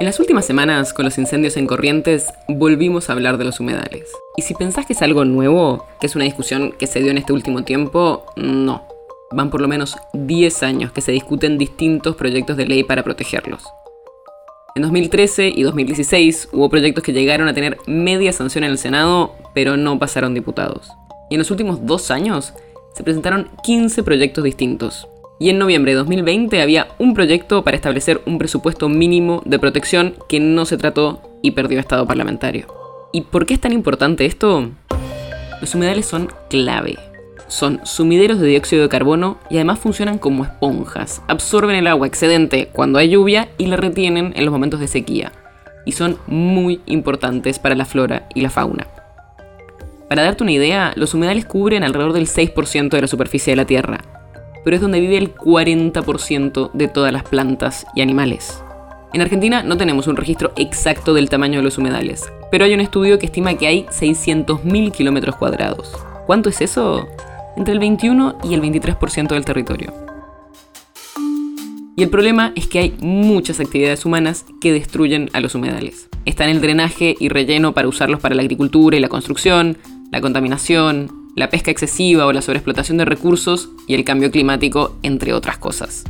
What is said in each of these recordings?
En las últimas semanas, con los incendios en Corrientes, volvimos a hablar de los humedales. Y si pensás que es algo nuevo, que es una discusión que se dio en este último tiempo, no. Van por lo menos 10 años que se discuten distintos proyectos de ley para protegerlos. En 2013 y 2016 hubo proyectos que llegaron a tener media sanción en el Senado, pero no pasaron diputados. Y en los últimos dos años se presentaron 15 proyectos distintos, y en noviembre de 2020 había un proyecto para establecer un presupuesto mínimo de protección que no se trató y perdió estado parlamentario. ¿Y por qué es tan importante esto? Los humedales son clave. Son sumideros de dióxido de carbono y además funcionan como esponjas. Absorben el agua excedente cuando hay lluvia y la retienen en los momentos de sequía. Y son muy importantes para la flora y la fauna. Para darte una idea, los humedales cubren alrededor del 6% de la superficie de la Tierra, pero es donde vive el 40% de todas las plantas y animales. En Argentina no tenemos un registro exacto del tamaño de los humedales, pero hay un estudio que estima que hay 600.000 kilómetros cuadrados. ¿Cuánto es eso? Entre el 21 y el 23% del territorio. Y el problema es que hay muchas actividades humanas que destruyen a los humedales. Están el drenaje y relleno para usarlos para la agricultura y la construcción, la contaminación, la pesca excesiva o la sobreexplotación de recursos y el cambio climático, entre otras cosas.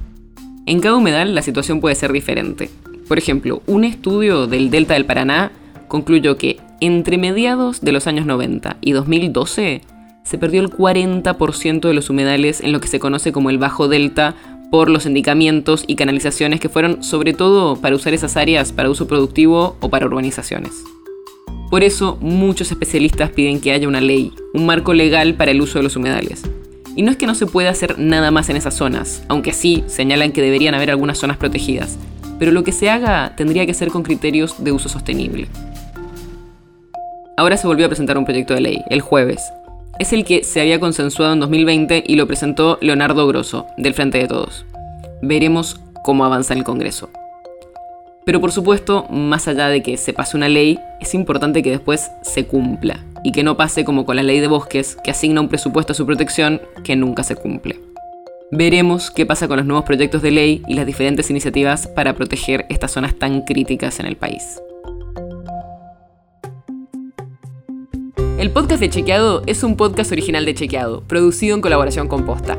En cada humedal la situación puede ser diferente. Por ejemplo, un estudio del Delta del Paraná concluyó que entre mediados de los años 90 y 2012 se perdió el 40% de los humedales en lo que se conoce como el Bajo Delta por los endicamientos y canalizaciones que fueron sobre todo para usar esas áreas para uso productivo o para urbanizaciones. Por eso muchos especialistas piden que haya una ley, un marco legal para el uso de los humedales. Y no es que no se pueda hacer nada más en esas zonas, aunque sí señalan que deberían haber algunas zonas protegidas, pero lo que se haga tendría que ser con criterios de uso sostenible. Ahora se volvió a presentar un proyecto de ley, el jueves. Es el que se había consensuado en 2020 y lo presentó Leonardo Grosso, del Frente de Todos. Veremos cómo avanza el Congreso. Pero por supuesto, más allá de que se pase una ley, es importante que después se cumpla y que no pase como con la ley de bosques, que asigna un presupuesto a su protección que nunca se cumple. Veremos qué pasa con los nuevos proyectos de ley y las diferentes iniciativas para proteger estas zonas tan críticas en el país. El podcast de Chequeado es un podcast original de Chequeado, producido en colaboración con Posta.